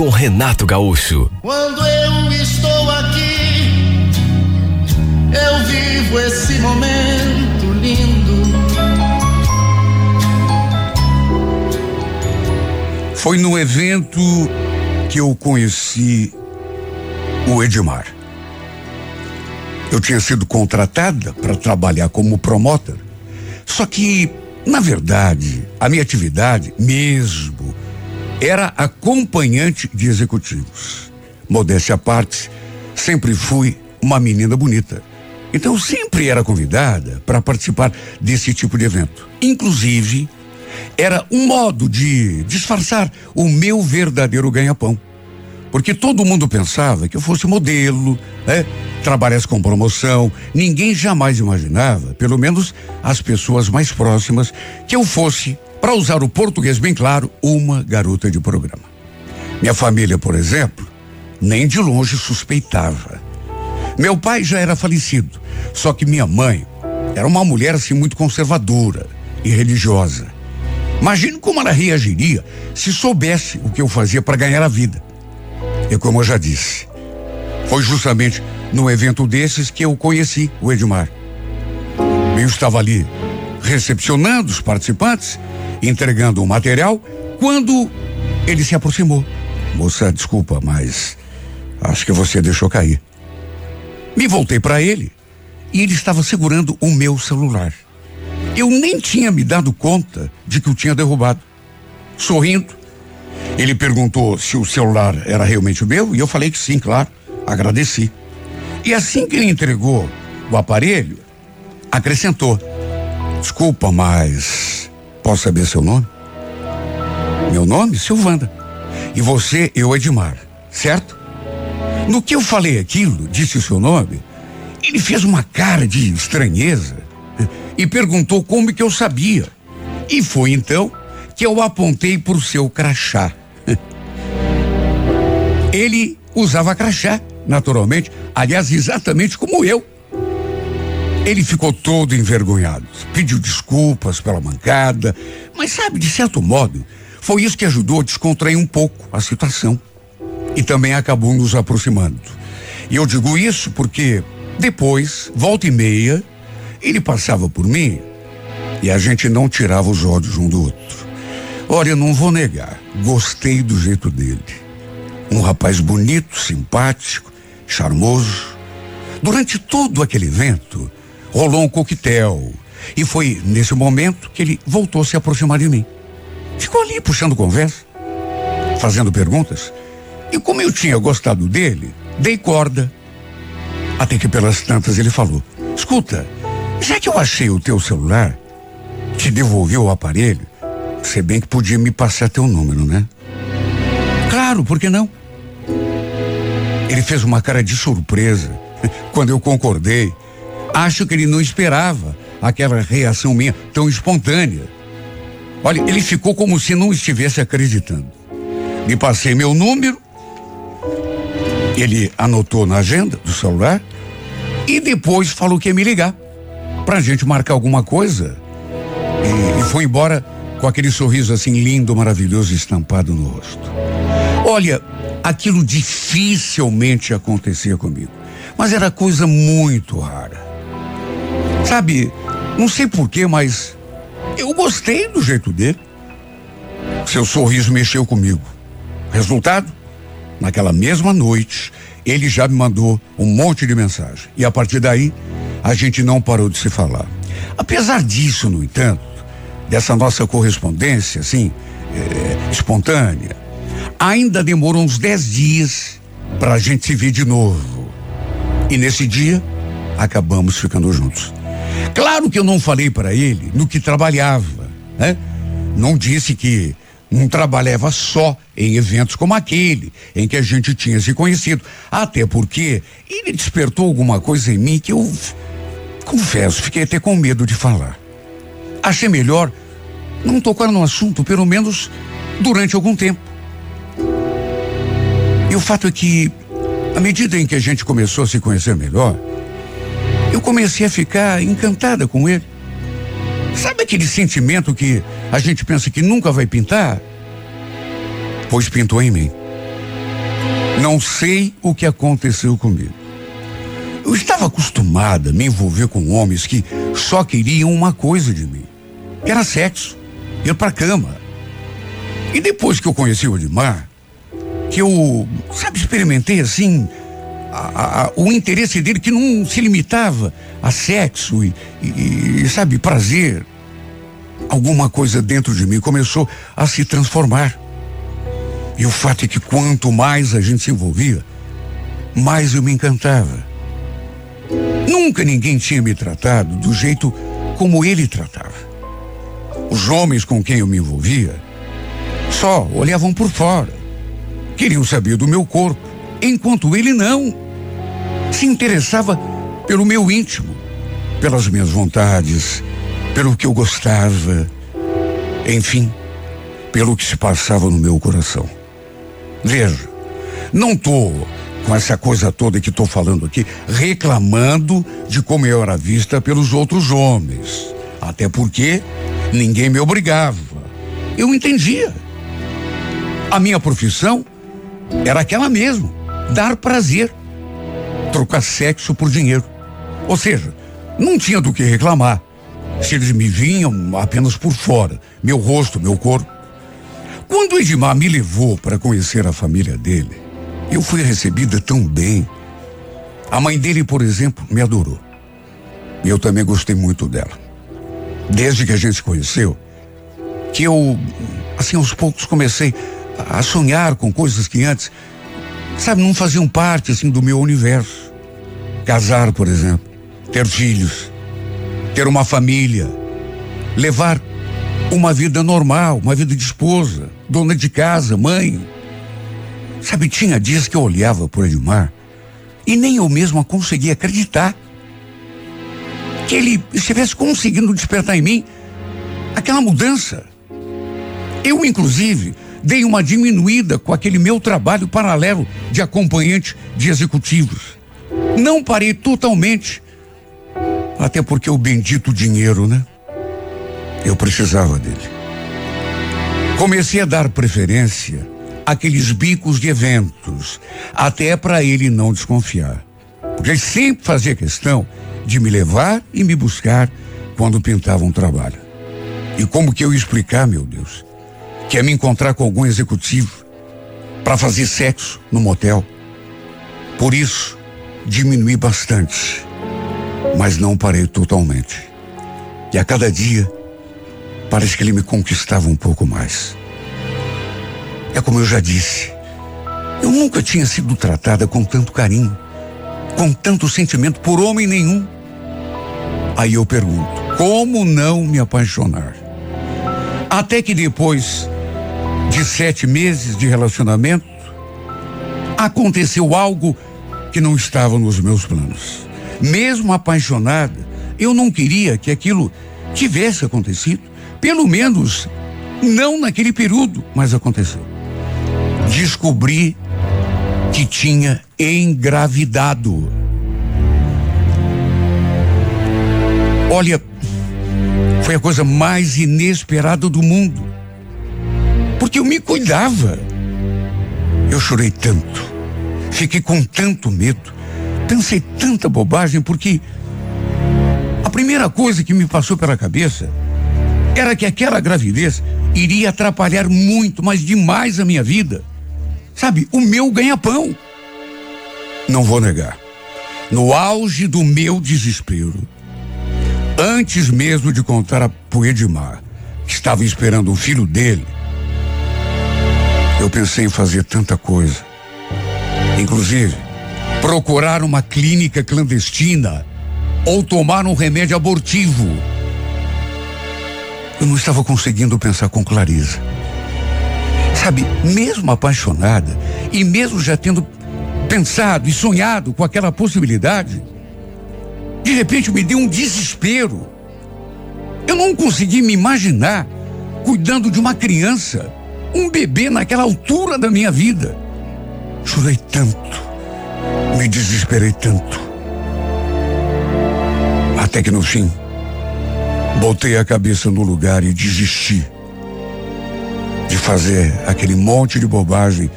com Renato Gaúcho. Quando eu estou aqui, eu vivo esse momento lindo. Foi no evento que eu conheci o Edmar. Eu tinha sido contratada para trabalhar como promotor. Só que, na verdade, a minha atividade mesmo era acompanhante de executivos. Modéstia à parte, sempre fui uma menina bonita. Então sempre era convidada para participar desse tipo de evento. Inclusive, era um modo de disfarçar o meu verdadeiro ganha-pão. Porque todo mundo pensava que eu fosse modelo, né? Trabalhasse com promoção. Ninguém jamais imaginava, pelo menos as pessoas mais próximas, que eu fosse, para usar o português bem claro, uma garota de programa. Minha família, por exemplo, nem de longe suspeitava. Meu pai já era falecido, só que minha mãe era uma mulher assim muito conservadora e religiosa. Imagine como ela reagiria se soubesse o que eu fazia para ganhar a vida. E como eu já disse, foi justamente num evento desses que eu conheci o Edmar. Eu estava ali recepcionando os participantes, entregando o material, quando ele se aproximou. Moça, desculpa, mas acho que você deixou cair. Me voltei para ele e ele estava segurando o meu celular. Eu nem tinha me dado conta de que o tinha derrubado. Sorrindo, ele perguntou se o celular era realmente meu e eu falei que sim, claro. Agradeci. E assim que ele entregou o aparelho, acrescentou: Desculpa, mas posso saber seu nome? Meu nome? Silvanda. E você, eu, Edmar, certo? No que eu falei aquilo, disse o seu nome, ele fez uma cara de estranheza e perguntou como que eu sabia. E foi então que eu apontei para o seu crachá. Ele usava crachá, naturalmente, aliás, exatamente como eu. Ele ficou todo envergonhado, pediu desculpas pela mancada, mas sabe, de certo modo, foi isso que ajudou a descontrair um pouco a situação. E também acabou nos aproximando. E eu digo isso porque depois, volta e meia, ele passava por mim e a gente não tirava os olhos um do outro. Olha, eu não vou negar, gostei do jeito dele. Um rapaz bonito, simpático, charmoso. Durante todo aquele evento, rolou um coquetel. E foi nesse momento que ele voltou a se aproximar de mim. Ficou ali puxando conversa, fazendo perguntas. E como eu tinha gostado dele, dei corda. Até que pelas tantas ele falou: Escuta, já que eu achei o teu celular, te devolvi o aparelho, você bem que podia me passar teu número, né? Claro, por que não? Ele fez uma cara de surpresa quando eu concordei. Acho que ele não esperava aquela reação minha tão espontânea. Olha, ele ficou como se não estivesse acreditando. Me passei meu número, ele anotou na agenda do celular e depois falou que ia me ligar pra gente marcar alguma coisa. E, e foi embora com aquele sorriso assim lindo, maravilhoso estampado no rosto. Olha, aquilo dificilmente acontecia comigo, mas era coisa muito rara. Sabe, não sei porquê, mas eu gostei do jeito dele. Seu sorriso mexeu comigo. Resultado? Naquela mesma noite, ele já me mandou um monte de mensagem. E a partir daí, a gente não parou de se falar. Apesar disso, no entanto, dessa nossa correspondência, assim, é, espontânea, ainda demorou uns dez dias para a gente se ver de novo. E nesse dia, acabamos ficando juntos. Claro que eu não falei para ele no que trabalhava, né? Não disse que não trabalhava só em eventos como aquele em que a gente tinha se conhecido. Até porque ele despertou alguma coisa em mim que eu, confesso, fiquei até com medo de falar. Achei melhor não tocar no assunto, pelo menos durante algum tempo. E o fato é que, à medida em que a gente começou a se conhecer melhor, eu comecei a ficar encantada com ele. Sabe aquele sentimento que a gente pensa que nunca vai pintar? Pois pintou em mim. Não sei o que aconteceu comigo. Eu estava acostumada a me envolver com homens que só queriam uma coisa de mim, que era sexo, ir para cama. E depois que eu conheci o Edmar, que eu, sabe, experimentei assim a, a, o interesse dele que não se limitava a sexo e, e, e, sabe, prazer. Alguma coisa dentro de mim começou a se transformar. E o fato é que quanto mais a gente se envolvia, mais eu me encantava. Nunca ninguém tinha me tratado do jeito como ele tratava. Os homens com quem eu me envolvia só olhavam por fora. Queriam saber do meu corpo, enquanto ele não. Se interessava pelo meu íntimo, pelas minhas vontades, pelo que eu gostava, enfim, pelo que se passava no meu coração. Veja, não tô com essa coisa toda que estou falando aqui, reclamando de como eu era vista pelos outros homens. Até porque ninguém me obrigava. Eu entendia. A minha profissão era aquela mesmo, dar prazer, trocar sexo por dinheiro. Ou seja, não tinha do que reclamar. Se eles me vinham apenas por fora, meu rosto, meu corpo. Quando Edmar me levou para conhecer a família dele, eu fui recebida tão bem. A mãe dele, por exemplo, me adorou. E eu também gostei muito dela. Desde que a gente se conheceu, que eu, assim, aos poucos comecei a sonhar com coisas que antes, sabe, não faziam parte, assim, do meu universo. Casar, por exemplo, ter filhos, ter uma família, levar uma vida normal, uma vida de esposa, dona de casa, mãe. Sabe, tinha dias que eu olhava por Edmar e nem eu mesma conseguia acreditar que ele estivesse conseguindo despertar em mim aquela mudança. Eu, inclusive, dei uma diminuída com aquele meu trabalho paralelo de acompanhante de executivos. Não parei totalmente, até porque o bendito dinheiro, né? Eu precisava dele. Comecei a dar preferência àqueles bicos de eventos, até para ele não desconfiar. Porque ele sempre fazia questão de me levar e me buscar quando pintava um trabalho. E como que eu explicar, meu Deus? Que é me encontrar com algum executivo para fazer sexo no motel. Por isso, diminui bastante, mas não parei totalmente. E a cada dia, parece que ele me conquistava um pouco mais. É como eu já disse, eu nunca tinha sido tratada com tanto carinho, com tanto sentimento por homem nenhum. Aí eu pergunto, como não me apaixonar? Até que depois de sete meses de relacionamento, aconteceu algo que não estava nos meus planos. Mesmo apaixonada, eu não queria que aquilo tivesse acontecido. Pelo menos não naquele período, mas aconteceu. Descobri que tinha engravidado. Olha, foi a coisa mais inesperada do mundo porque eu me cuidava. Eu chorei tanto, fiquei com tanto medo, pensei tanta bobagem, porque a primeira coisa que me passou pela cabeça era que aquela gravidez iria atrapalhar muito, mas demais a minha vida. Sabe, o meu ganha-pão. Não vou negar. No auge do meu desespero, antes mesmo de contar a Poedimar, que estava esperando o filho dele, eu pensei em fazer tanta coisa. Inclusive, procurar uma clínica clandestina ou tomar um remédio abortivo. Eu não estava conseguindo pensar com clareza. Sabe, mesmo apaixonada e mesmo já tendo pensado e sonhado com aquela possibilidade, de repente me deu um desespero. Eu não consegui me imaginar cuidando de uma criança, um bebê naquela altura da minha vida. Chorei tanto, me desesperei tanto. Até que no fim, botei a cabeça no lugar e desisti de fazer aquele monte de bobagem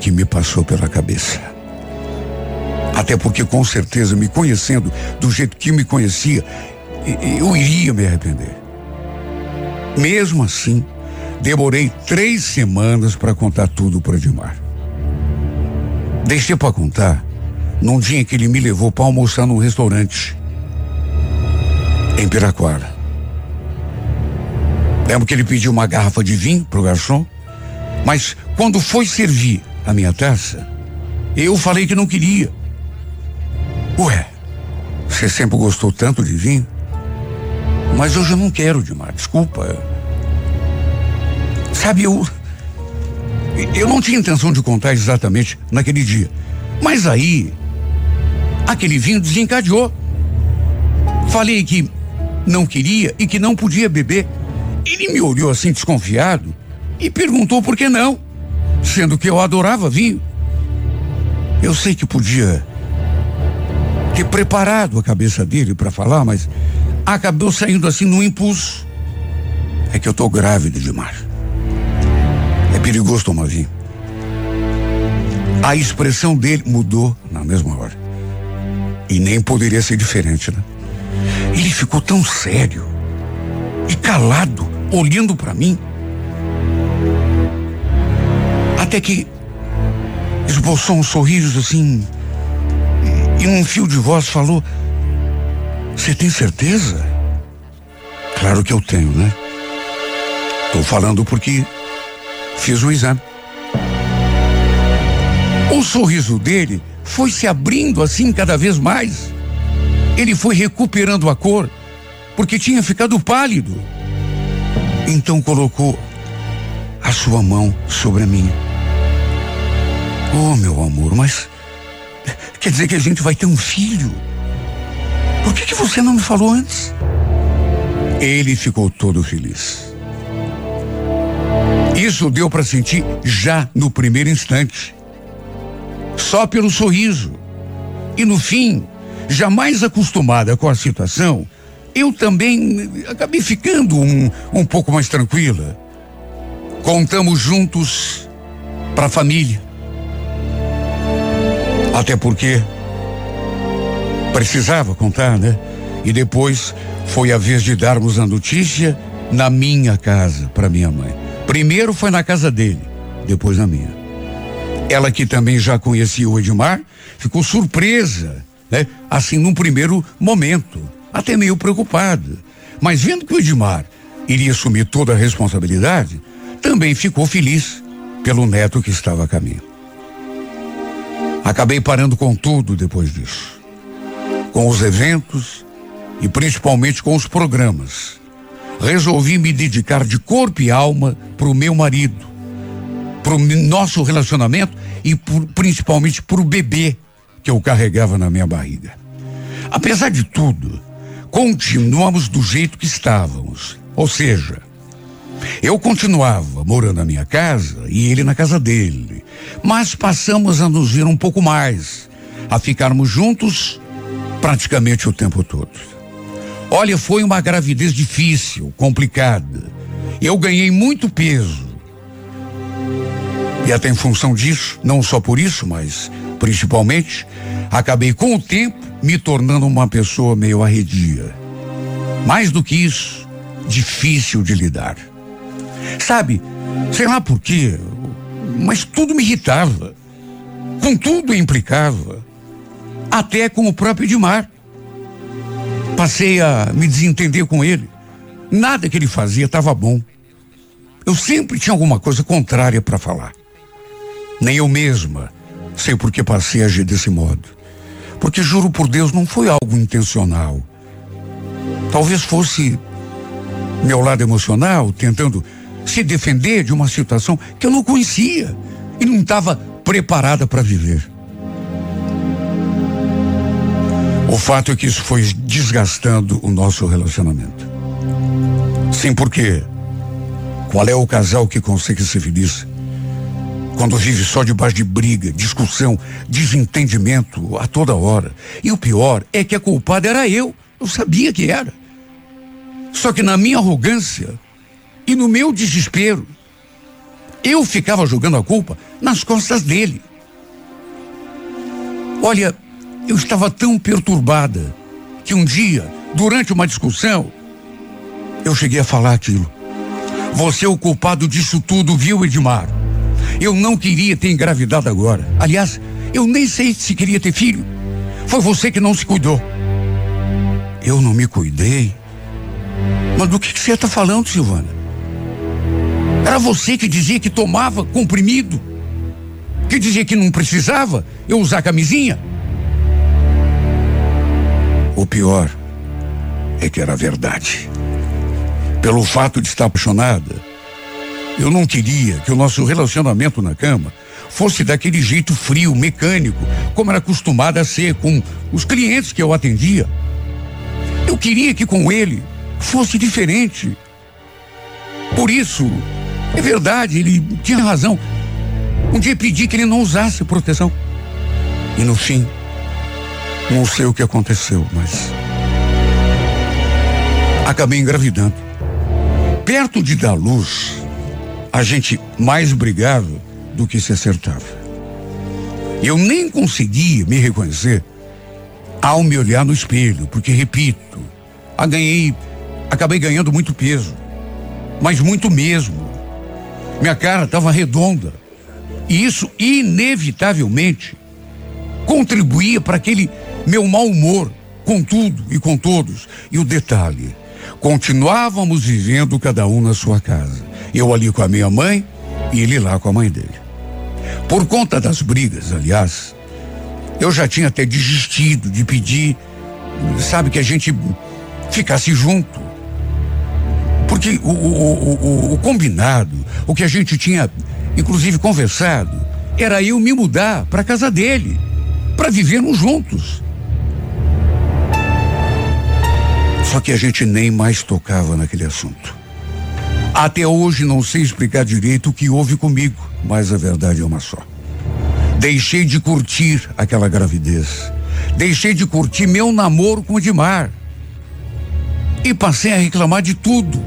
que me passou pela cabeça. Até porque, com certeza, me conhecendo do jeito que me conhecia, eu iria me arrepender. Mesmo assim, demorei três semanas para contar tudo para Edmar. Deixei para contar num dia que ele me levou para almoçar num restaurante em Piraquara. Lembro que ele pediu uma garrafa de vinho pro garçom, mas quando foi servir a minha taça, eu falei que não queria. Ué, você sempre gostou tanto de vinho? Mas hoje eu não quero demais, desculpa. Sabe, eu. Eu não tinha intenção de contar exatamente naquele dia. Mas aí, aquele vinho desencadeou. Falei que não queria e que não podia beber. Ele me olhou assim desconfiado e perguntou por que não, sendo que eu adorava vinho. Eu sei que podia ter preparado a cabeça dele para falar, mas acabou saindo assim no impulso. É que eu tô grávida. É perigoso tomar. A expressão dele mudou na mesma hora. E nem poderia ser diferente, né? Ele ficou tão sério e calado, olhando para mim. Até que esboçou um sorriso assim e num fio de voz falou: Você tem certeza? Claro que eu tenho, né? Tô falando porque fiz o exame. O sorriso dele foi se abrindo assim cada vez mais. Ele foi recuperando a cor, porque tinha ficado pálido. Então colocou a sua mão sobre a minha. Oh, meu amor, mas quer dizer que a gente vai ter um filho? Por que, que você não me falou antes? Ele ficou todo feliz. Isso deu para sentir já no primeiro instante. Só pelo sorriso. E no fim, jamais acostumada com a situação, eu também acabei ficando um, um pouco mais tranquila. Contamos juntos para a família. Até porque precisava contar, né? E depois foi a vez de darmos a notícia na minha casa para minha mãe. Primeiro foi na casa dele, depois na minha. Ela que também já conhecia o Edmar, ficou surpresa né? Assim, num primeiro momento, até meio preocupado. Mas vendo que o Edmar iria assumir toda a responsabilidade, também ficou feliz pelo neto que estava a caminho. Acabei parando com tudo depois disso. Com os eventos e principalmente com os programas. Resolvi me dedicar de corpo e alma para o meu marido, para o nosso relacionamento e por, principalmente para o bebê que eu carregava na minha barriga. Apesar de tudo, continuamos do jeito que estávamos. Ou seja, eu continuava morando na minha casa e ele na casa dele. Mas passamos a nos ver um pouco mais, a ficarmos juntos praticamente o tempo todo. Olha, foi uma gravidez difícil, complicada. Eu ganhei muito peso. E até em função disso, não só por isso, mas principalmente, acabei com o tempo me tornando uma pessoa meio arredia. Mais do que isso, difícil de lidar. Sabe, sei lá por quê, mas tudo me irritava. Com tudo implicava. Até com o próprio Edmar. Passei a me desentender com ele. Nada que ele fazia estava bom. Eu sempre tinha alguma coisa contrária para falar. Nem eu mesma Sei por que passei a agir desse modo. Porque juro por Deus, não foi algo intencional. Talvez fosse meu lado emocional tentando se defender de uma situação que eu não conhecia e não estava preparada para viver. O fato é que isso foi desgastando o nosso relacionamento. Sim, porque qual é o casal que consegue ser feliz quando vive só debaixo de briga, discussão, desentendimento a toda hora? E o pior é que a culpada era eu. Eu sabia que era. Só que na minha arrogância e no meu desespero, eu ficava jogando a culpa nas costas dele. Olha, eu estava tão perturbada que um dia, durante uma discussão, eu cheguei a falar aquilo. Você é o culpado disso tudo, viu, Edmar? Eu não queria ter engravidado agora. Aliás, eu nem sei se queria ter filho. Foi você que não se cuidou. Eu não me cuidei? Mas do que, você está falando, Silvana? Era você que dizia que tomava comprimido? Que dizia que não precisava eu usar camisinha? O pior é que era verdade. Pelo fato de estar apaixonada, eu não queria que o nosso relacionamento na cama fosse daquele jeito frio, mecânico, como era acostumada a ser com os clientes que eu atendia. Eu queria que com ele fosse diferente. Por isso, é verdade, ele tinha razão. Um dia pedi que ele não usasse proteção. E no fim, não sei o que aconteceu, mas. Acabei engravidando. Perto de dar luz, a gente mais brigava do que se acertava. Eu nem conseguia me reconhecer ao me olhar no espelho, porque, repito, a ganhei, acabei ganhando muito peso, mas muito mesmo. Minha cara estava redonda. E isso, inevitavelmente, contribuía para aquele meu mau humor com tudo e com todos. E o detalhe: continuávamos vivendo cada um na sua casa. Eu ali com a minha mãe e ele lá com a mãe dele. Por conta das brigas, aliás, eu já tinha até desistido de pedir, sabe, que a gente ficasse junto. Porque o, o, o, o combinado, o que a gente tinha, inclusive, conversado, era eu me mudar para casa dele, para vivermos juntos. Só que a gente nem mais tocava naquele assunto. Até hoje não sei explicar direito o que houve comigo, mas a verdade é uma só. Deixei de curtir aquela gravidez. Deixei de curtir meu namoro com o Edmar. E passei a reclamar de tudo.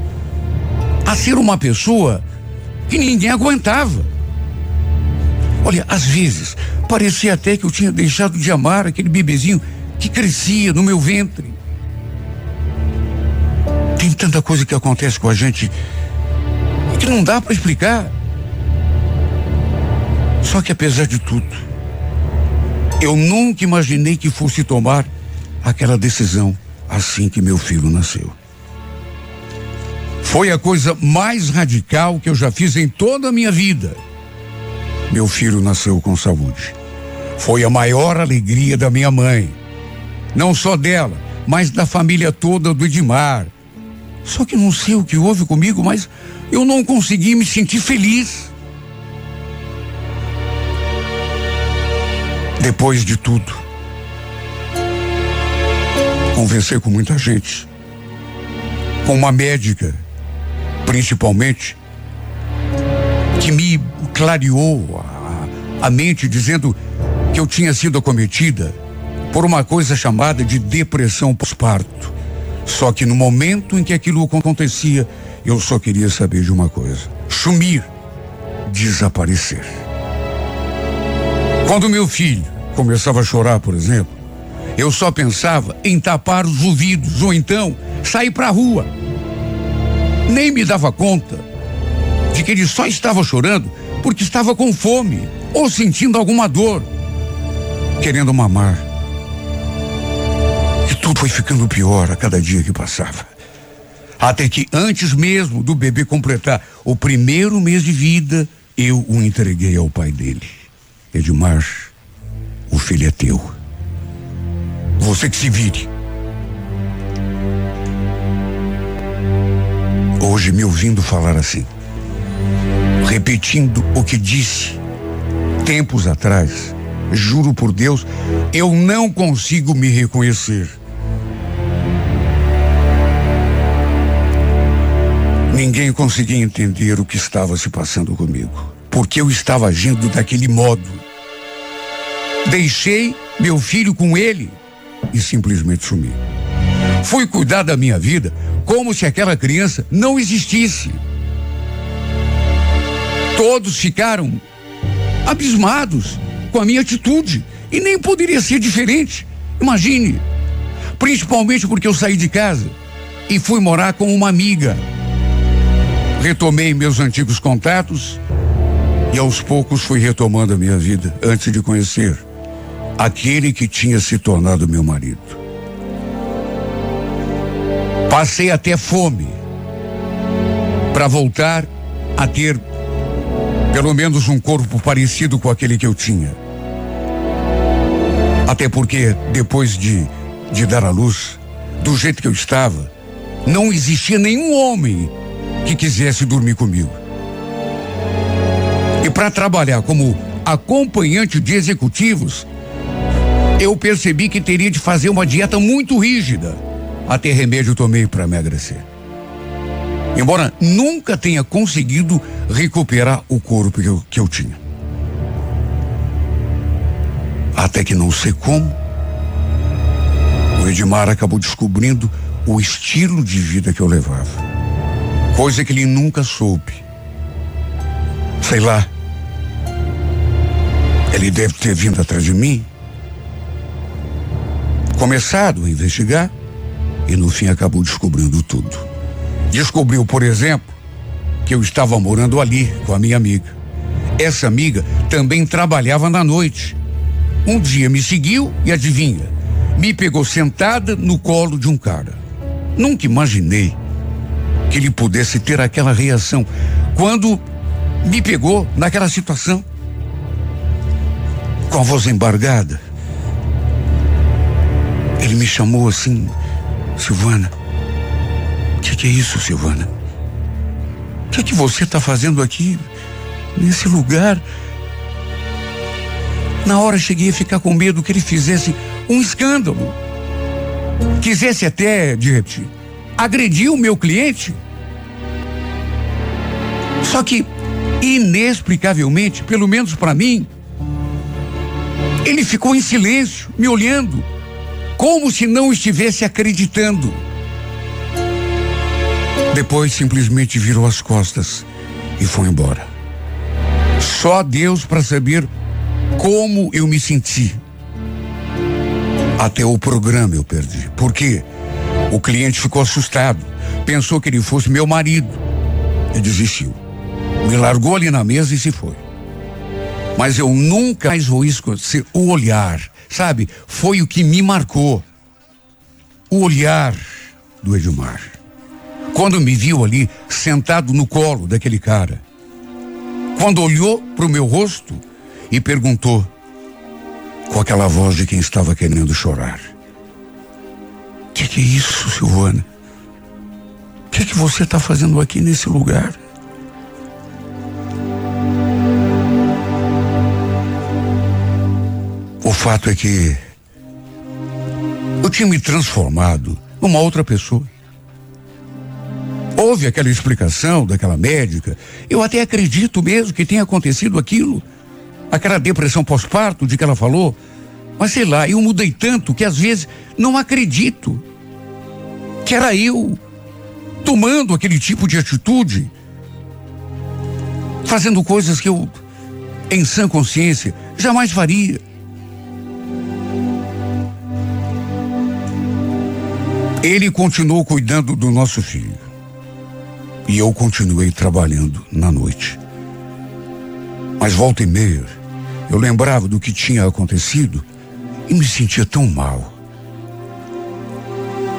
A ser uma pessoa que ninguém aguentava. Olha, às vezes, parecia até que eu tinha deixado de amar aquele bebezinho que crescia no meu ventre. Tem tanta coisa que acontece com a gente que não dá para explicar. Só que apesar de tudo, eu nunca imaginei que fosse tomar aquela decisão assim que meu filho nasceu. Foi a coisa mais radical que eu já fiz em toda a minha vida. Meu filho nasceu com saúde. Foi a maior alegria da minha mãe. Não só dela, mas da família toda do Edmar, só que não sei o que houve comigo, mas eu não consegui me sentir feliz. Depois de tudo, conversei com muita gente, com uma médica, principalmente, que me clareou a, a mente dizendo que eu tinha sido acometida por uma coisa chamada de depressão pós-parto. Só que no momento em que aquilo acontecia, eu só queria saber de uma coisa: sumir, desaparecer. Quando meu filho começava a chorar, por exemplo, eu só pensava em tapar os ouvidos ou então sair para a rua. Nem me dava conta de que ele só estava chorando porque estava com fome ou sentindo alguma dor, querendo mamar. Tudo foi ficando pior a cada dia que passava. Até que antes mesmo do bebê completar o primeiro mês de vida, eu o entreguei ao pai dele. Edmar, o filho é teu. Você que se vire. Hoje, me ouvindo falar assim, repetindo o que disse tempos atrás. Juro por Deus, eu não consigo me reconhecer. Ninguém conseguia entender o que estava se passando comigo, porque eu estava agindo daquele modo. Deixei meu filho com ele e simplesmente sumi. Fui cuidar da minha vida como se aquela criança não existisse. Todos ficaram abismados com a minha atitude e nem poderia ser diferente. Imagine, principalmente porque eu saí de casa e fui morar com uma amiga. Retomei meus antigos contatos e aos poucos fui retomando a minha vida antes de conhecer aquele que tinha se tornado meu marido. Passei até fome para voltar a ter pelo menos um corpo parecido com aquele que eu tinha. Até porque depois de, de dar à luz, do jeito que eu estava, não existia nenhum homem que quisesse dormir comigo. E para trabalhar como acompanhante de executivos, eu percebi que teria de fazer uma dieta muito rígida. Até remédio tomei para emagrecer. Embora nunca tenha conseguido recuperar o corpo que eu, que eu tinha. Até que não sei como, o Edmar acabou descobrindo o estilo de vida que eu levava. Coisa que ele nunca soube. Sei lá. Ele deve ter vindo atrás de mim começado a investigar e no fim acabou descobrindo tudo. Descobriu, por exemplo, que eu estava morando ali com a minha amiga. Essa amiga também trabalhava na noite. Um dia me seguiu e adivinha, me pegou sentada no colo de um cara. Nunca imaginei que ele pudesse ter aquela reação quando me pegou naquela situação. Com a voz embargada, ele me chamou assim, Silvana. O que, que, é isso, Silvana? O que, que você está fazendo aqui, nesse lugar? Na hora cheguei a ficar com medo que ele fizesse um escândalo. Quisesse até, de agredir o meu cliente. Só que, inexplicavelmente, pelo menos para mim, ele ficou em silêncio, me olhando como se não estivesse acreditando. Depois simplesmente virou as costas e foi embora. Só Deus para saber como eu me senti. Até o programa eu perdi. Por quê? O cliente ficou assustado. Pensou que ele fosse meu marido. E desistiu. Me largou ali na mesa e se foi. Mas eu nunca mais vou esquecer o olhar Sabe, foi o que me marcou. O olhar do Edmar. Quando me viu ali sentado no colo daquele cara. Quando olhou para o meu rosto e perguntou, com aquela voz de quem estava querendo chorar: que, que é isso, Silvana? O que, que você está fazendo aqui nesse lugar? O fato é que eu tinha me transformado numa outra pessoa. Houve aquela explicação daquela médica. Eu até acredito mesmo que tenha acontecido aquilo. Aquela depressão pós-parto de que ela falou. Mas sei lá, eu mudei tanto que às vezes não acredito que era eu tomando aquele tipo de atitude, fazendo coisas que eu, em sã consciência, jamais faria. Ele continuou cuidando do nosso filho. E eu continuei trabalhando na noite. Mas volta e meia, eu lembrava do que tinha acontecido e me sentia tão mal.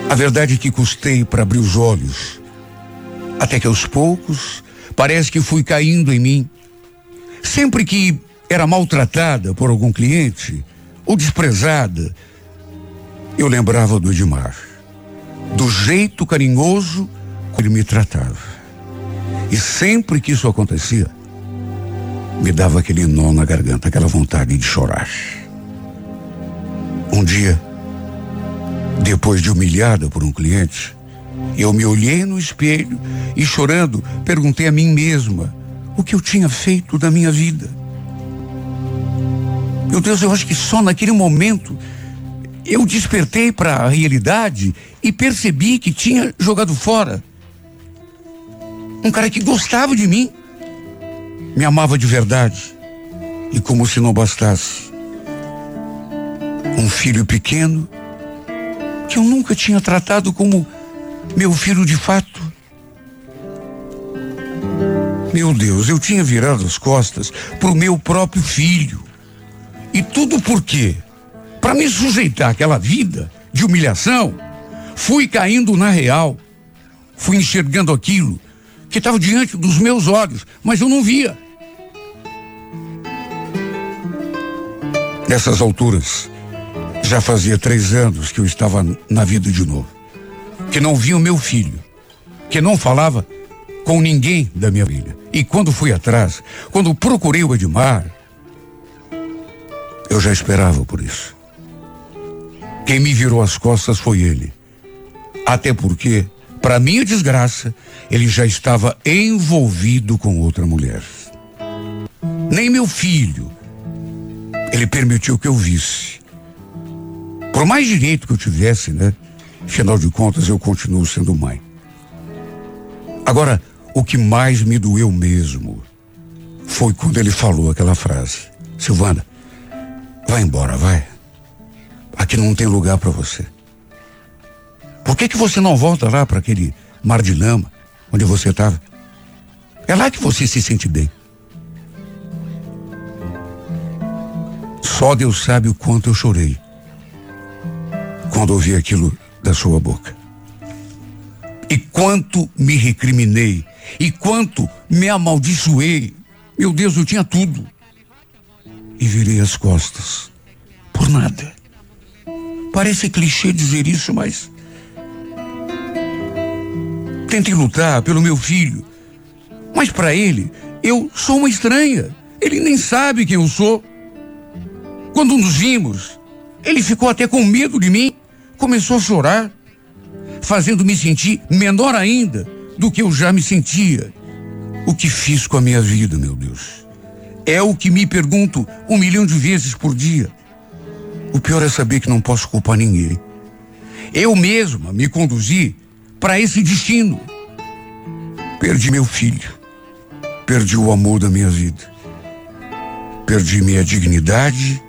A verdade é que custei para abrir os olhos. Até que aos poucos, parece que fui caindo em mim. Sempre que era maltratada por algum cliente ou desprezada, eu lembrava do Edmar do jeito carinhoso que ele me tratava. E sempre que isso acontecia, me dava aquele nó na garganta, aquela vontade de chorar. Um dia, depois de humilhada por um cliente, eu me olhei no espelho e, chorando, perguntei a mim mesma o que eu tinha feito da minha vida. Meu Deus, eu acho que só naquele momento eu despertei para a realidade e percebi que tinha jogado fora um cara que gostava de mim, me amava de verdade. E como se não bastasse, um filho pequeno que eu nunca tinha tratado como meu filho de fato. Meu Deus, eu tinha virado as costas para o meu próprio filho. E tudo por quê? Para me sujeitar àquela vida de humilhação, fui caindo na real. Fui enxergando aquilo que estava diante dos meus olhos, mas eu não via. Nessas alturas, já fazia três anos que eu estava na vida de novo. Que não via o meu filho. Que não falava com ninguém da minha filha. E quando fui atrás, quando procurei o Edmar, eu já esperava por isso. Quem me virou as costas foi ele. Até porque, para minha desgraça, ele já estava envolvido com outra mulher. Nem meu filho, ele permitiu que eu visse. Por mais direito que eu tivesse, né? Afinal de contas, eu continuo sendo mãe. Agora, o que mais me doeu mesmo foi quando ele falou aquela frase: Silvana, vai embora, vai. Aqui não tem lugar para você. Por que que você não volta lá para aquele mar de lama onde você estava? É lá que você se sente bem. Só Deus sabe o quanto eu chorei quando ouvi aquilo da sua boca. E quanto me recriminei, e quanto me amaldiçoei. Meu Deus, eu tinha tudo. E virei as costas. Por nada. Parece clichê dizer isso, mas. Tentei lutar pelo meu filho. Mas para ele, eu sou uma estranha. Ele nem sabe quem eu sou. Quando nos vimos, ele ficou até com medo de mim. Começou a chorar, fazendo-me sentir menor ainda do que eu já me sentia. O que fiz com a minha vida, meu Deus? É o que me pergunto um milhão de vezes por dia. O pior é saber que não posso culpar ninguém. Eu mesma me conduzi para esse destino. Perdi meu filho. Perdi o amor da minha vida. Perdi minha dignidade,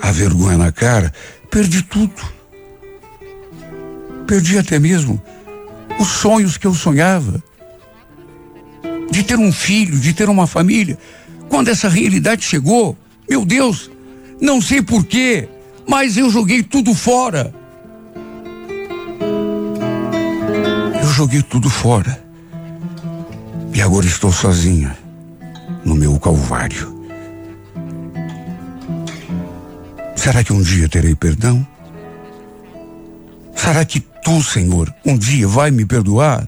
a vergonha na cara. Perdi tudo. Perdi até mesmo os sonhos que eu sonhava. De ter um filho, de ter uma família. Quando essa realidade chegou, meu Deus, não sei porquê, mas eu joguei tudo fora. Eu joguei tudo fora. E agora estou sozinha no meu calvário. Será que um dia terei perdão? Será que tu, Senhor, um dia vai me perdoar?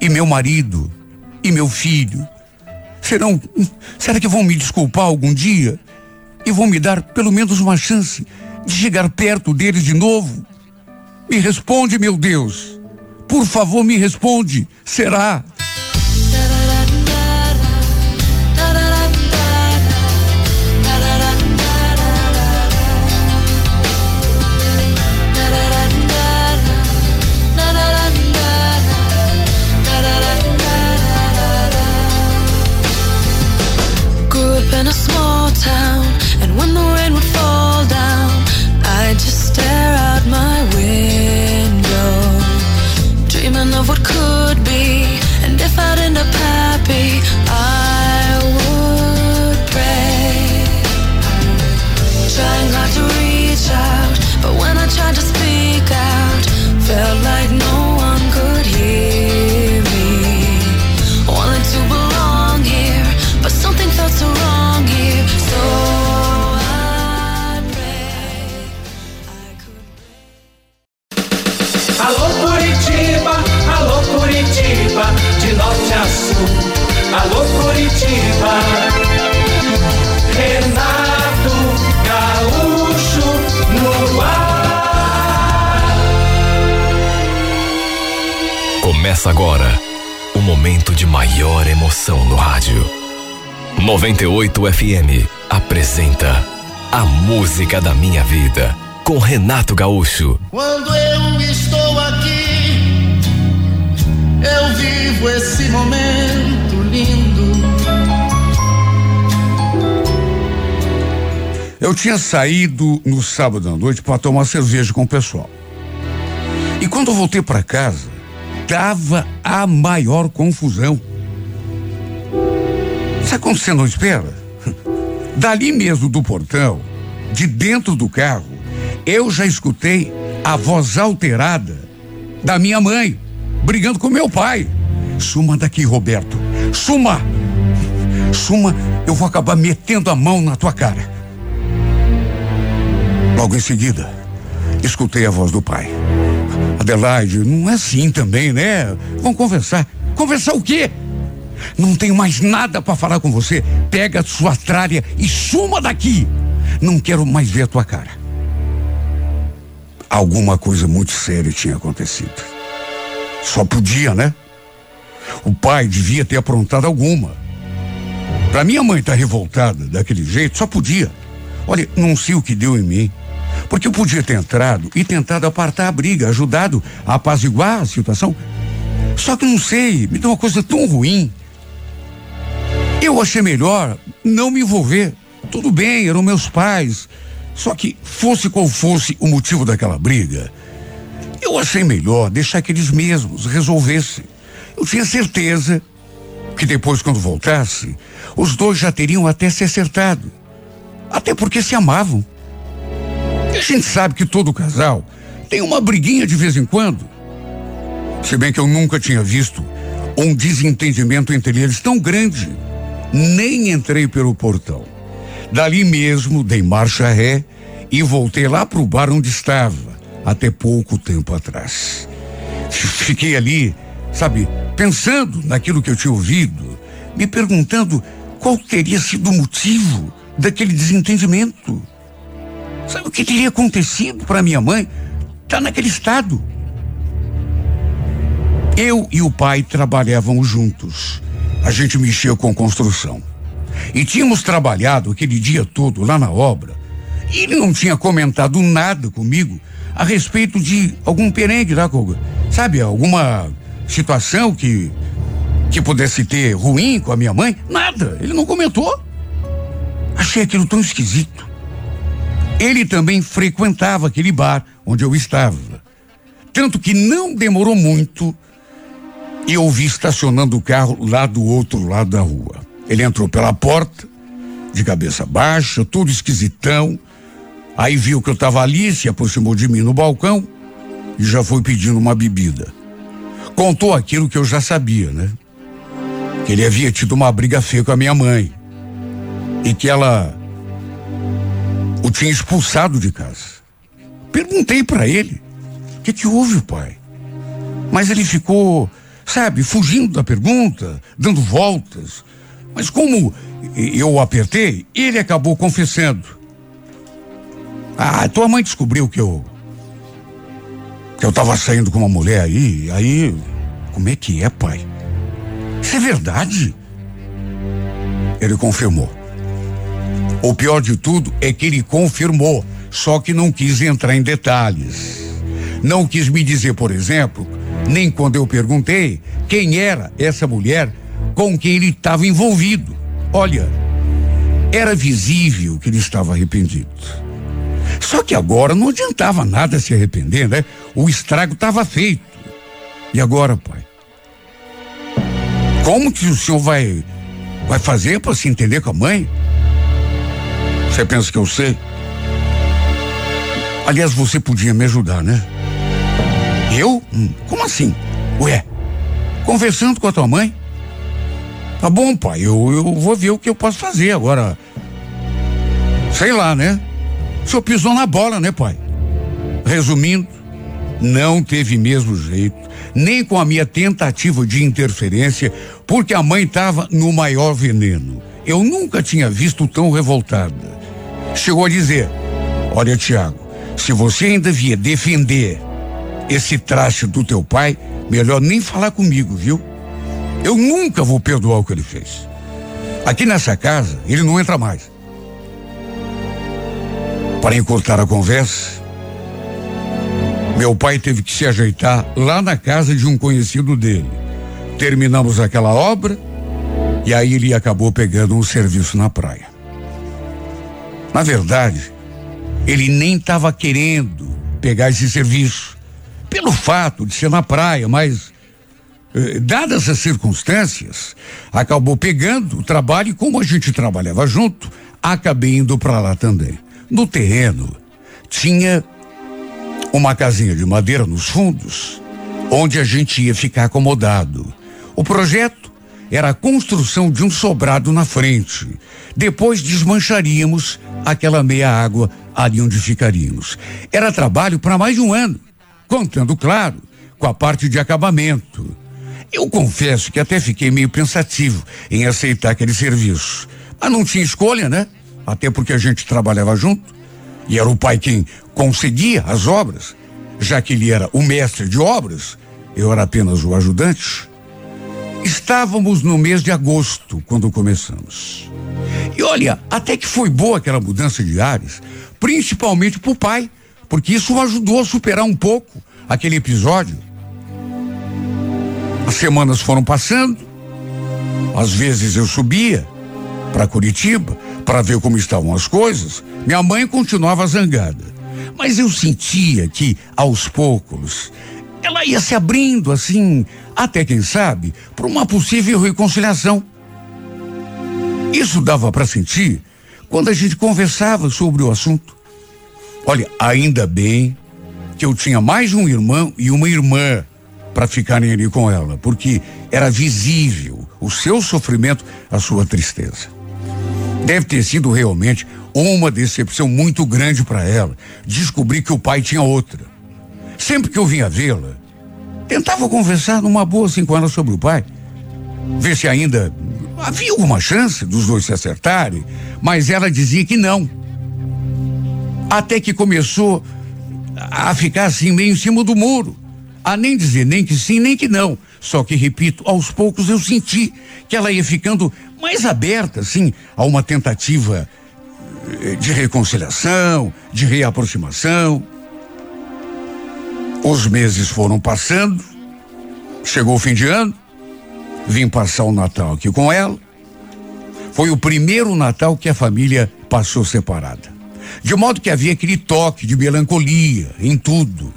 E meu marido, e meu filho, serão, será que vão me desculpar algum dia? e vão me dar pelo menos uma chance de chegar perto deles de novo? Me responde, meu Deus. Por favor, me responde. Será? 98 FM apresenta A Música da Minha Vida com Renato Gaúcho. Quando eu estou aqui, eu vivo esse momento lindo. Eu tinha saído no sábado à noite para tomar cerveja com o pessoal. E quando eu voltei para casa, tava a maior confusão. Quando você não espera? Dali mesmo do portão, de dentro do carro, eu já escutei a voz alterada da minha mãe, brigando com meu pai. Suma daqui, Roberto. Suma! Suma, eu vou acabar metendo a mão na tua cara. Logo em seguida, escutei a voz do pai. Adelaide, não é assim também, né? Vamos conversar. Conversar o quê? Não tenho mais nada para falar com você. Pega a sua tralha e suma daqui. Não quero mais ver a tua cara. Alguma coisa muito séria tinha acontecido. Só podia, né? O pai devia ter aprontado alguma. Pra minha mãe estar tá revoltada daquele jeito, só podia. Olha, não sei o que deu em mim. Porque eu podia ter entrado e tentado apartar a briga, ajudado a apaziguar a situação. Só que não sei, me deu uma coisa tão ruim. Eu achei melhor não me envolver. Tudo bem, eram meus pais. Só que, fosse qual fosse o motivo daquela briga, eu achei melhor deixar que eles mesmos resolvessem. Eu tinha certeza que depois, quando voltasse, os dois já teriam até se acertado. Até porque se amavam. E a gente sabe que todo casal tem uma briguinha de vez em quando. Se bem que eu nunca tinha visto um desentendimento entre eles tão grande. Nem entrei pelo portão. Dali mesmo dei marcha ré e voltei lá para o bar onde estava, até pouco tempo atrás. Fiquei ali, sabe, pensando naquilo que eu tinha ouvido, me perguntando qual teria sido o motivo daquele desentendimento. Sabe o que teria acontecido para minha mãe? Tá naquele estado. Eu e o pai trabalhavam juntos. A gente mexia com construção. E tínhamos trabalhado aquele dia todo lá na obra. E ele não tinha comentado nada comigo a respeito de algum perengue lá, sabe, alguma situação que que pudesse ter ruim com a minha mãe. Nada, ele não comentou. Achei aquilo tão esquisito. Ele também frequentava aquele bar onde eu estava. Tanto que não demorou muito e eu vi estacionando o carro lá do outro lado da rua. Ele entrou pela porta, de cabeça baixa, todo esquisitão. Aí viu que eu estava ali, se aproximou de mim no balcão e já foi pedindo uma bebida. Contou aquilo que eu já sabia, né? Que ele havia tido uma briga feia com a minha mãe e que ela o tinha expulsado de casa. Perguntei para ele: o que, que houve, pai? Mas ele ficou, sabe, fugindo da pergunta, dando voltas. Mas como eu o apertei, ele acabou confessando. Ah, tua mãe descobriu que eu. que eu tava saindo com uma mulher aí. Aí. Como é que é, pai? Isso é verdade? Ele confirmou. O pior de tudo é que ele confirmou, só que não quis entrar em detalhes. Não quis me dizer, por exemplo, nem quando eu perguntei quem era essa mulher com quem ele estava envolvido. Olha, era visível que ele estava arrependido. Só que agora não adiantava nada se arrepender, né? O estrago estava feito. E agora, pai? Como que o senhor vai vai fazer para se entender com a mãe? Você pensa que eu sei? Aliás, você podia me ajudar, né? Eu? Hum, como assim? Ué, conversando com a tua mãe? Tá bom, pai, eu, eu vou ver o que eu posso fazer agora. Sei lá, né? O senhor pisou na bola, né, pai? Resumindo, Não teve mesmo jeito, nem com a minha tentativa de interferência, porque a mãe estava no maior veneno. Eu nunca tinha visto tão revoltada. Chegou a dizer: Olha, Tiago, se você ainda vier defender esse traste do teu pai, melhor nem falar comigo, viu? Eu nunca vou perdoar o que ele fez. Aqui nessa casa, ele não entra mais. Para encurtar a conversa, meu pai teve que se ajeitar lá na casa de um conhecido dele. Terminamos aquela obra e aí ele acabou pegando um serviço na praia. Na verdade, ele nem estava querendo pegar esse serviço, pelo fato de ser na praia, mas, eh, dadas as circunstâncias, acabou pegando o trabalho e, como a gente trabalhava junto, acabei indo para lá também. No terreno, tinha uma casinha de madeira nos fundos, onde a gente ia ficar acomodado. O projeto era a construção de um sobrado na frente. Depois desmancharíamos aquela meia água ali onde ficaríamos. Era trabalho para mais de um ano, contando, claro, com a parte de acabamento. Eu confesso que até fiquei meio pensativo em aceitar aquele serviço. Mas não tinha escolha, né? Até porque a gente trabalhava junto. E era o pai quem conseguia as obras, já que ele era o mestre de obras, eu era apenas o ajudante. Estávamos no mês de agosto quando começamos. E olha, até que foi boa aquela mudança de ares, principalmente para o pai, porque isso ajudou a superar um pouco aquele episódio. As semanas foram passando, às vezes eu subia para Curitiba para ver como estavam as coisas. Minha mãe continuava zangada, mas eu sentia que aos poucos ela ia se abrindo assim, até quem sabe, para uma possível reconciliação. Isso dava para sentir quando a gente conversava sobre o assunto. Olha, ainda bem que eu tinha mais um irmão e uma irmã para ficarem ali com ela, porque era visível o seu sofrimento, a sua tristeza. Deve ter sido realmente uma decepção muito grande para ela descobrir que o pai tinha outra. Sempre que eu vinha vê-la, tentava conversar numa boa assim com ela sobre o pai, ver se ainda havia alguma chance dos dois se acertarem, mas ela dizia que não. Até que começou a ficar assim meio em cima do muro, a nem dizer nem que sim, nem que não. Só que, repito, aos poucos eu senti que ela ia ficando mais aberta, assim, a uma tentativa eh, de reconciliação, de reaproximação. Os meses foram passando, chegou o fim de ano, vim passar o Natal aqui com ela. Foi o primeiro Natal que a família passou separada. De modo que havia aquele toque de melancolia em tudo.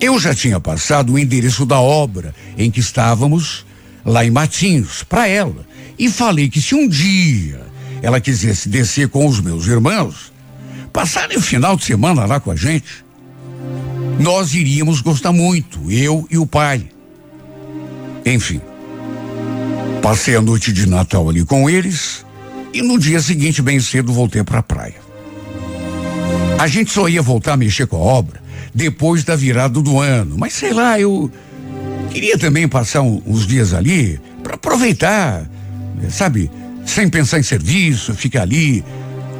Eu já tinha passado o endereço da obra em que estávamos lá em Matinhos para ela e falei que se um dia ela quisesse descer com os meus irmãos, passarem o final de semana lá com a gente, nós iríamos gostar muito, eu e o pai. Enfim, passei a noite de Natal ali com eles e no dia seguinte, bem cedo, voltei para a praia. A gente só ia voltar a mexer com a obra depois da virada do ano, mas sei lá, eu queria também passar um, uns dias ali para aproveitar, sabe, sem pensar em serviço, ficar ali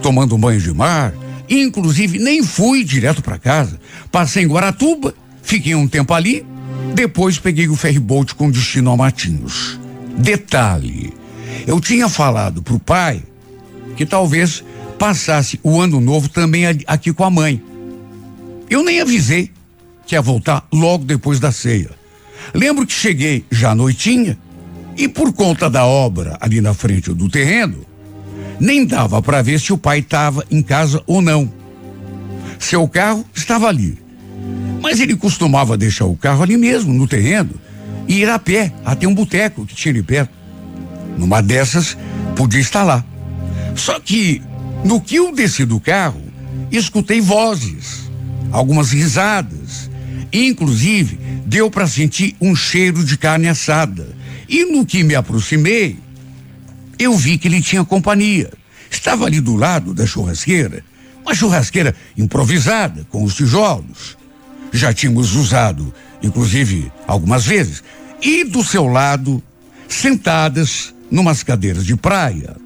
tomando um banho de mar. Inclusive, nem fui direto para casa. Passei em Guaratuba, fiquei um tempo ali, depois peguei o ferryboat com destino a Matinhos. Detalhe, eu tinha falado pro pai que talvez passasse o ano novo também aqui com a mãe. Eu nem avisei que ia voltar logo depois da ceia. Lembro que cheguei já à noitinha e por conta da obra ali na frente do terreno, nem dava para ver se o pai estava em casa ou não. Seu carro estava ali. Mas ele costumava deixar o carro ali mesmo, no terreno, e ir a pé até um boteco que tinha ali perto. Numa dessas, podia estar lá. Só que, no que eu desci do carro, escutei vozes, algumas risadas. Inclusive, deu para sentir um cheiro de carne assada. E no que me aproximei, eu vi que ele tinha companhia. Estava ali do lado da churrasqueira, uma churrasqueira improvisada, com os tijolos. já tínhamos usado, inclusive algumas vezes, e do seu lado, sentadas numas cadeiras de praia,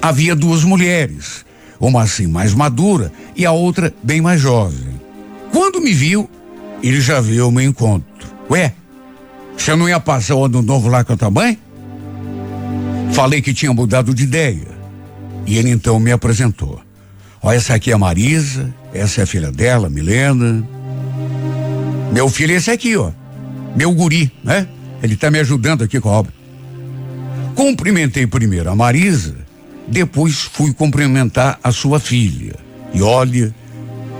havia duas mulheres, uma assim mais madura e a outra bem mais jovem. Quando me viu, ele já veio ao meu encontro. Ué, você não ia passar o ano novo lá com a tua mãe? Falei que tinha mudado de ideia. E ele então me apresentou. Ó, essa aqui é a Marisa, essa é a filha dela, Milena. Meu filho é esse aqui, ó. Meu guri, né? Ele tá me ajudando aqui com a obra. Cumprimentei primeiro a Marisa, depois fui cumprimentar a sua filha. E olha,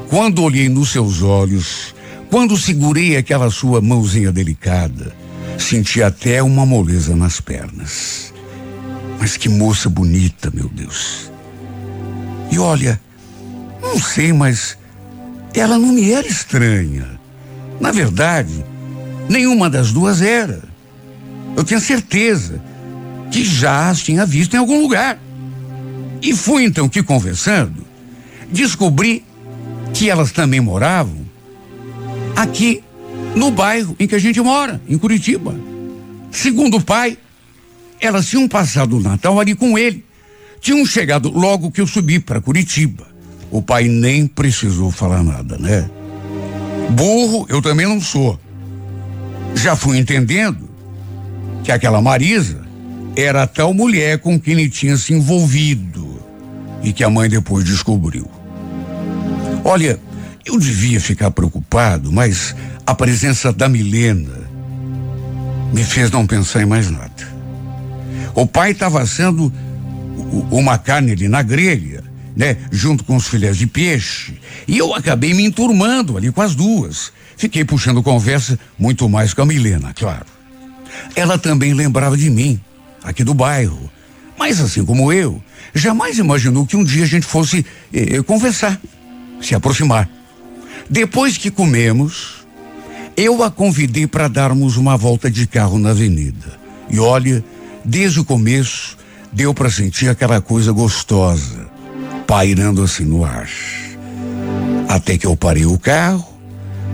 quando olhei nos seus olhos, quando segurei aquela sua mãozinha delicada, senti até uma moleza nas pernas. Mas que moça bonita, meu Deus. E olha, não sei, mas ela não me era estranha. Na verdade, nenhuma das duas era. Eu tinha certeza que já as tinha visto em algum lugar. E fui então que conversando, descobri que elas também moravam aqui no bairro em que a gente mora, em Curitiba. Segundo o pai, elas tinham passado o Natal ali com ele. Tinham chegado logo que eu subi para Curitiba. O pai nem precisou falar nada, né? Burro eu também não sou. Já fui entendendo que aquela Marisa era a tal mulher com quem ele tinha se envolvido e que a mãe depois descobriu. Olha, eu devia ficar preocupado, mas a presença da Milena me fez não pensar em mais nada. O pai estava assando uma carne ali na grelha né? Junto com os filés de peixe. E eu acabei me enturmando ali com as duas. Fiquei puxando conversa muito mais com a Milena, claro. Ela também lembrava de mim, aqui do bairro. Mas assim como eu, jamais imaginou que um dia a gente fosse eh, eh conversar, se aproximar. Depois que comemos, eu a convidei para darmos uma volta de carro na avenida. E olha, desde o começo, deu para sentir aquela coisa gostosa pairando assim no ar. Até que eu parei o carro,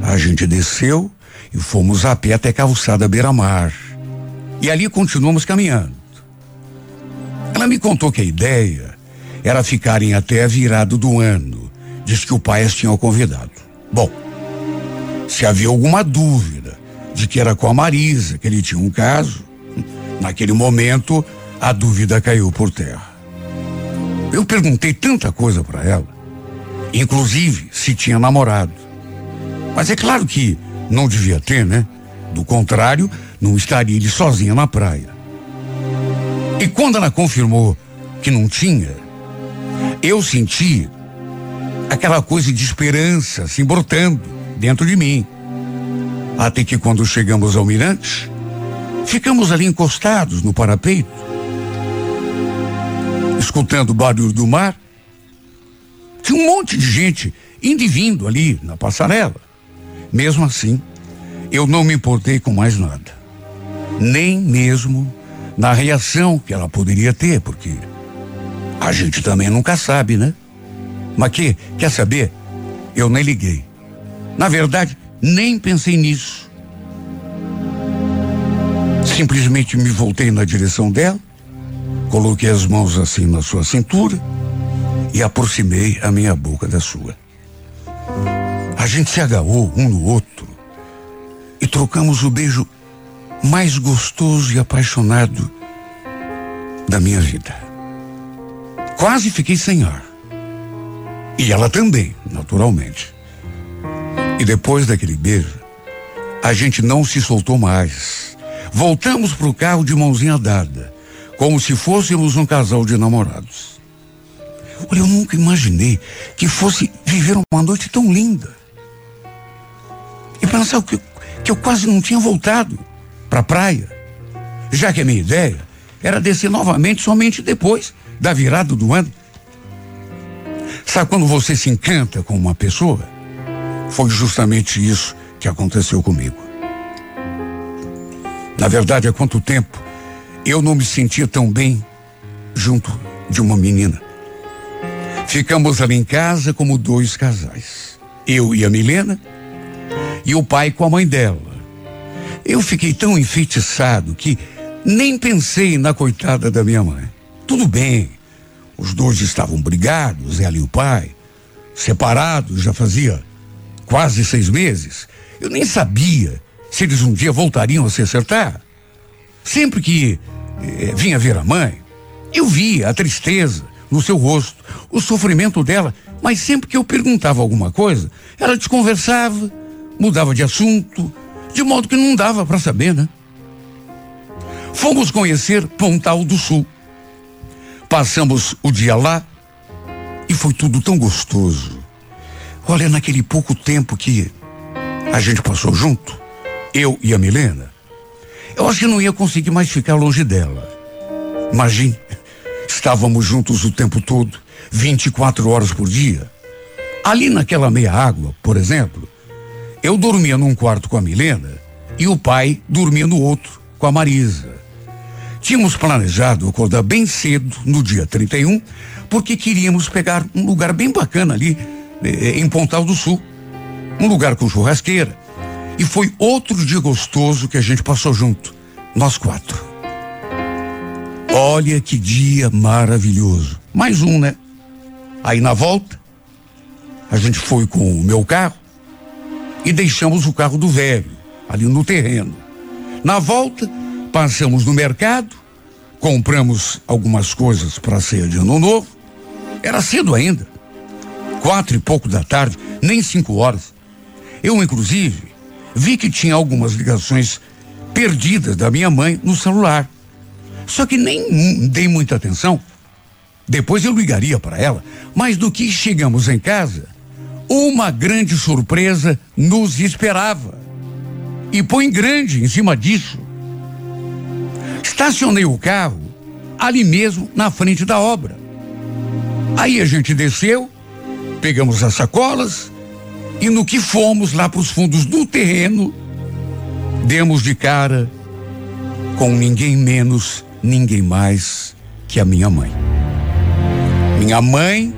a gente desceu e fomos a pé até a calçada beira-mar. E ali continuamos caminhando. Ela me contou que a ideia era ficarem até a virada do ano. Diz que o pai as tinha convidado. Bom, se havia alguma dúvida de que era com a Marisa que ele tinha um caso, naquele momento a dúvida caiu por terra. Eu perguntei tanta coisa para ela, inclusive se tinha namorado. Mas é claro que não devia ter, né? Do contrário, não estaria ele sozinha na praia. E quando ela confirmou que não tinha, eu senti aquela coisa de esperança se brotando dentro de mim. Até que quando chegamos ao mirante, ficamos ali encostados no parapeito escutando o barulho do mar. Tinha um monte de gente indo e vindo ali na passarela. Mesmo assim, eu não me importei com mais nada. Nem mesmo na reação que ela poderia ter, porque a gente também nunca sabe, né? Mas que, quer saber? Eu nem liguei. Na verdade, nem pensei nisso. Simplesmente me voltei na direção dela Coloquei as mãos assim na sua cintura e aproximei a minha boca da sua. A gente se agarrou um no outro e trocamos o beijo mais gostoso e apaixonado da minha vida. Quase fiquei sem ar. E ela também, naturalmente. E depois daquele beijo, a gente não se soltou mais. Voltamos para o carro de mãozinha dada como se fôssemos um casal de namorados. Olha, eu nunca imaginei que fosse viver uma noite tão linda. E pensar que, que eu quase não tinha voltado para a praia, já que a minha ideia era descer novamente somente depois da virada do ano. Sabe quando você se encanta com uma pessoa? Foi justamente isso que aconteceu comigo. Na verdade, há quanto tempo eu não me sentia tão bem junto de uma menina. Ficamos ali em casa como dois casais. Eu e a Milena, e o pai com a mãe dela. Eu fiquei tão enfeitiçado que nem pensei na coitada da minha mãe. Tudo bem, os dois estavam brigados, ela e o pai, separados já fazia quase seis meses. Eu nem sabia se eles um dia voltariam a se acertar. Sempre que eh, vinha ver a mãe, eu via a tristeza no seu rosto, o sofrimento dela, mas sempre que eu perguntava alguma coisa, ela desconversava, mudava de assunto, de modo que não dava para saber, né? Fomos conhecer Pontal do Sul. Passamos o dia lá e foi tudo tão gostoso. Olha, naquele pouco tempo que a gente passou junto, eu e a Milena, eu acho que não ia conseguir mais ficar longe dela. Imagine, estávamos juntos o tempo todo, 24 horas por dia. Ali naquela meia água, por exemplo, eu dormia num quarto com a Milena e o pai dormia no outro com a Marisa. Tínhamos planejado acordar bem cedo no dia 31, porque queríamos pegar um lugar bem bacana ali eh, em Pontal do Sul. Um lugar com churrasqueira. E foi outro dia gostoso que a gente passou junto, nós quatro. Olha que dia maravilhoso. Mais um, né? Aí na volta, a gente foi com o meu carro e deixamos o carro do velho ali no terreno. Na volta, passamos no mercado, compramos algumas coisas para a ceia de ano novo. Era cedo ainda, quatro e pouco da tarde, nem cinco horas. Eu, inclusive, vi que tinha algumas ligações perdidas da minha mãe no celular. Só que nem dei muita atenção. Depois eu ligaria para ela, mas do que chegamos em casa, uma grande surpresa nos esperava. E põe grande em cima disso. Estacionei o carro ali mesmo na frente da obra. Aí a gente desceu, pegamos as sacolas e no que fomos lá para os fundos do terreno, demos de cara com ninguém menos, ninguém mais que a minha mãe. Minha mãe,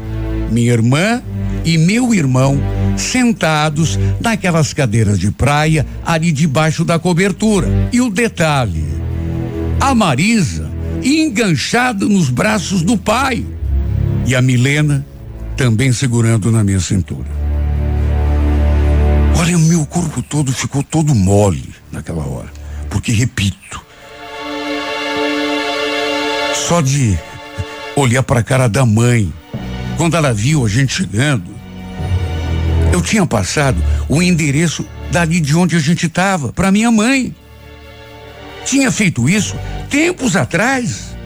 minha irmã e meu irmão sentados naquelas cadeiras de praia ali debaixo da cobertura. E o detalhe: a Marisa enganchada nos braços do pai e a Milena também segurando na minha cintura. Olha, o meu corpo todo ficou todo mole naquela hora, porque repito, só de olhar para a cara da mãe quando ela viu a gente chegando, eu tinha passado o endereço dali de onde a gente estava para minha mãe. Tinha feito isso tempos atrás.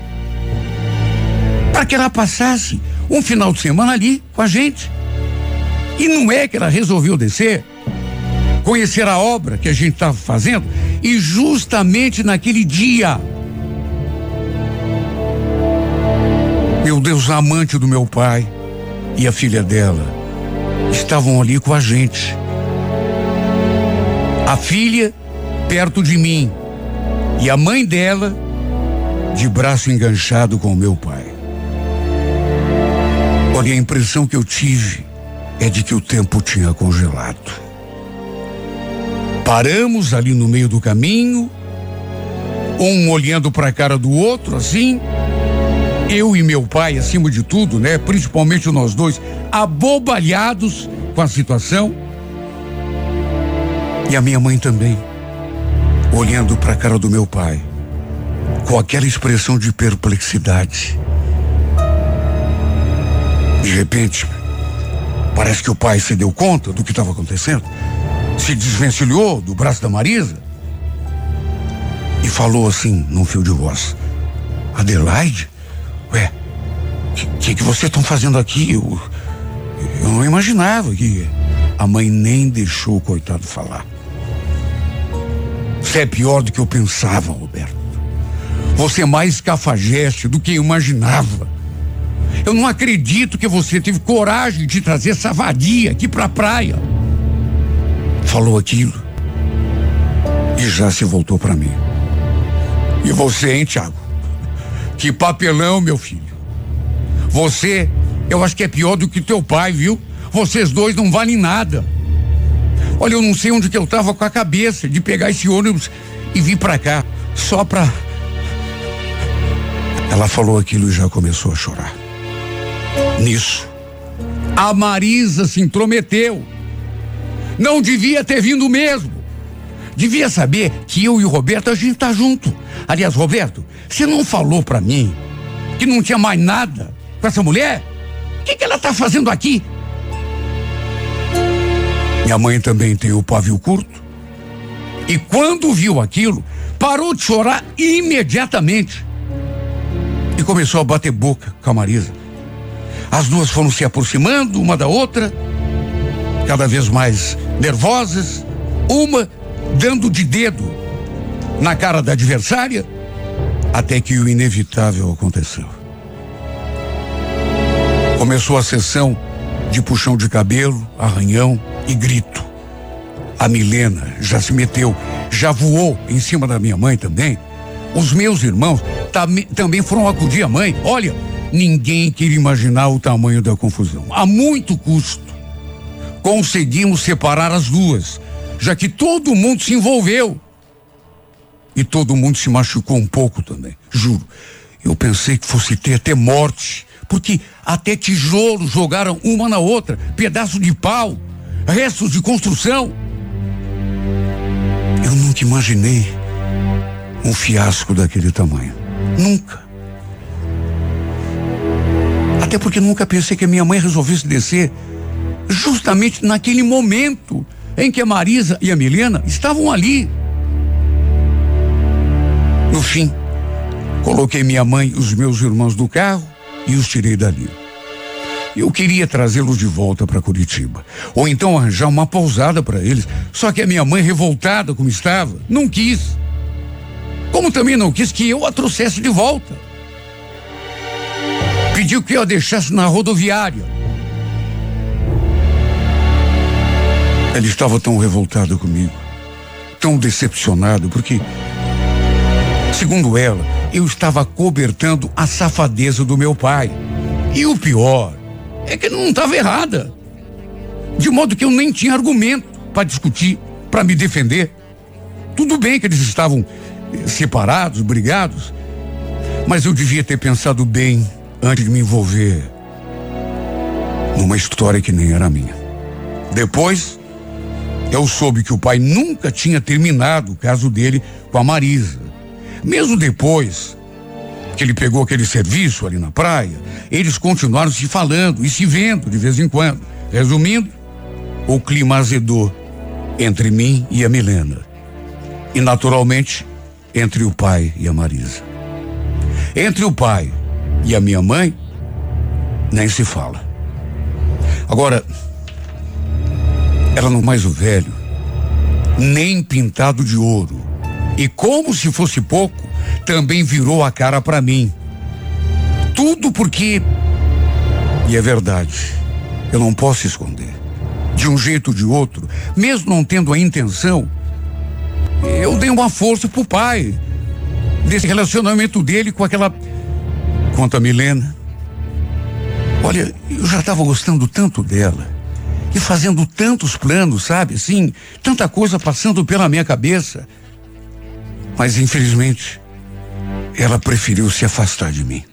Para que ela passasse um final de semana ali com a gente. E não é que ela resolveu descer, conhecer a obra que a gente estava fazendo, e justamente naquele dia. Meu Deus, amante do meu pai e a filha dela estavam ali com a gente. A filha perto de mim e a mãe dela de braço enganchado com o meu pai. Olha, a impressão que eu tive é de que o tempo tinha congelado. Paramos ali no meio do caminho, um olhando para a cara do outro, assim, eu e meu pai, acima de tudo, né? Principalmente nós dois, abobalhados com a situação. E a minha mãe também, olhando para a cara do meu pai, com aquela expressão de perplexidade. De repente, parece que o pai se deu conta do que estava acontecendo, se desvencilhou do braço da Marisa e falou assim, num fio de voz: Adelaide? Ué, o que, que, que vocês estão fazendo aqui? Eu, eu não imaginava que a mãe nem deixou o coitado falar. Você é pior do que eu pensava, Roberto. Você é mais cafajeste do que eu imaginava. Eu não acredito que você teve coragem de trazer essa vadia aqui pra praia. Falou aquilo e já se voltou para mim. E você, hein, Tiago? Que papelão, meu filho. Você, eu acho que é pior do que teu pai, viu? Vocês dois não valem nada. Olha, eu não sei onde que eu tava com a cabeça de pegar esse ônibus e vir para cá, só pra. Ela falou aquilo e já começou a chorar. Nisso, a Marisa se intrometeu. Não devia ter vindo mesmo. Devia saber que eu e o Roberto a gente tá junto. Aliás, Roberto, você não falou para mim que não tinha mais nada com essa mulher? O que, que ela tá fazendo aqui? Minha mãe também tem o pavio curto. E quando viu aquilo, parou de chorar imediatamente. E começou a bater boca com a Marisa. As duas foram se aproximando uma da outra, cada vez mais nervosas, uma dando de dedo na cara da adversária, até que o inevitável aconteceu. Começou a sessão de puxão de cabelo, arranhão e grito. A Milena já se meteu, já voou em cima da minha mãe também. Os meus irmãos tam, também foram acudir a mãe. Olha, ninguém queria imaginar o tamanho da confusão. A muito custo, conseguimos separar as duas, já que todo mundo se envolveu. E todo mundo se machucou um pouco também, juro. Eu pensei que fosse ter até morte, porque até tijolos jogaram uma na outra, pedaço de pau, restos de construção. Eu nunca imaginei um fiasco daquele tamanho. Nunca. Até porque nunca pensei que a minha mãe resolvesse descer justamente naquele momento em que a Marisa e a Milena estavam ali. No fim, coloquei minha mãe e os meus irmãos do carro e os tirei dali. Eu queria trazê-los de volta para Curitiba, ou então arranjar uma pousada para eles. Só que a minha mãe, revoltada como estava, não quis. Como também não quis que eu a trouxesse de volta. Pediu que eu a deixasse na rodoviária. Ela estava tão revoltada comigo, tão decepcionado, porque, segundo ela, eu estava cobertando a safadeza do meu pai. E o pior é que não estava errada. De modo que eu nem tinha argumento para discutir, para me defender. Tudo bem que eles estavam eh, separados, brigados, mas eu devia ter pensado bem antes de me envolver numa história que nem era minha. Depois, eu soube que o pai nunca tinha terminado o caso dele com a Marisa. Mesmo depois que ele pegou aquele serviço ali na praia, eles continuaram se falando e se vendo de vez em quando. Resumindo, o clima azedou entre mim e a Milena. E naturalmente, entre o pai e a Marisa. Entre o pai e a minha mãe, nem se fala. Agora, ela não mais o velho, nem pintado de ouro. E como se fosse pouco, também virou a cara para mim. Tudo porque. E é verdade, eu não posso esconder. De um jeito ou de outro, mesmo não tendo a intenção, eu dei uma força pro pai. Desse relacionamento dele com aquela. Quanto a Milena. Olha, eu já estava gostando tanto dela. E fazendo tantos planos, sabe? Assim, tanta coisa passando pela minha cabeça. Mas infelizmente, ela preferiu se afastar de mim.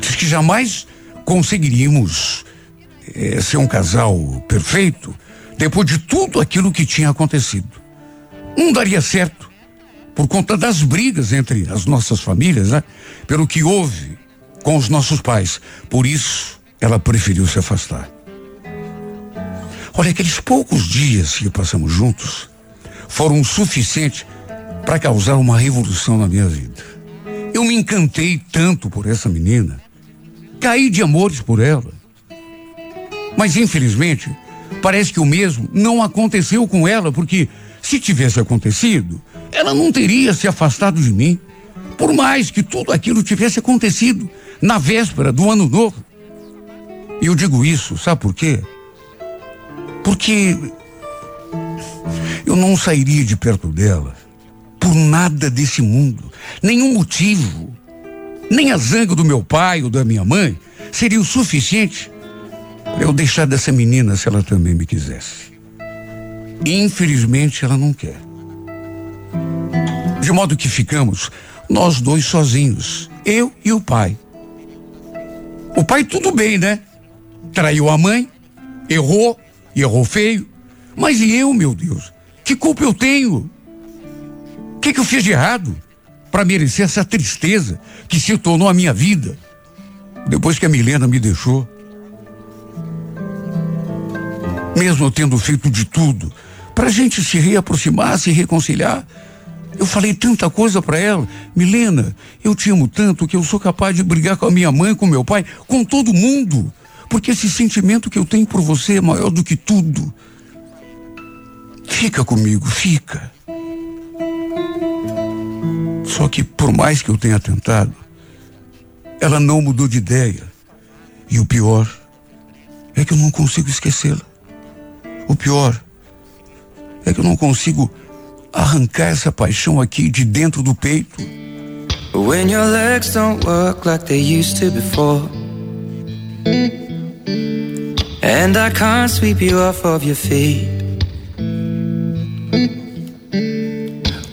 Diz que jamais conseguiríamos é, ser um casal perfeito depois de tudo aquilo que tinha acontecido. Não daria certo por conta das brigas entre as nossas famílias, né? Pelo que houve com os nossos pais. Por isso, ela preferiu se afastar. Olha, aqueles poucos dias que passamos juntos foram suficientes para causar uma revolução na minha vida. Eu me encantei tanto por essa menina, caí de amores por ela. Mas infelizmente, parece que o mesmo não aconteceu com ela, porque se tivesse acontecido, ela não teria se afastado de mim, por mais que tudo aquilo tivesse acontecido na véspera do ano novo. E eu digo isso, sabe por quê? Porque eu não sairia de perto dela por nada desse mundo. Nenhum motivo, nem a zanga do meu pai ou da minha mãe seria o suficiente para eu deixar dessa menina se ela também me quisesse. Infelizmente, ela não quer. De modo que ficamos nós dois sozinhos, eu e o pai. O pai, tudo bem, né? Traiu a mãe, errou, e errou feio. Mas e eu, meu Deus? Que culpa eu tenho? Que, que eu fiz de errado para merecer essa tristeza que se tornou a minha vida depois que a Milena me deixou? Mesmo eu tendo feito de tudo para a gente se reaproximar, se reconciliar, eu falei tanta coisa para ela. Milena, eu te amo tanto que eu sou capaz de brigar com a minha mãe, com meu pai, com todo mundo. Porque esse sentimento que eu tenho por você é maior do que tudo. Fica comigo, fica. Só que por mais que eu tenha tentado, ela não mudou de ideia. E o pior é que eu não consigo esquecê-la. O pior é que eu não consigo arrancar essa paixão aqui de dentro do peito. When your legs don't work like they used to before. And I can't sweep you off of your feet.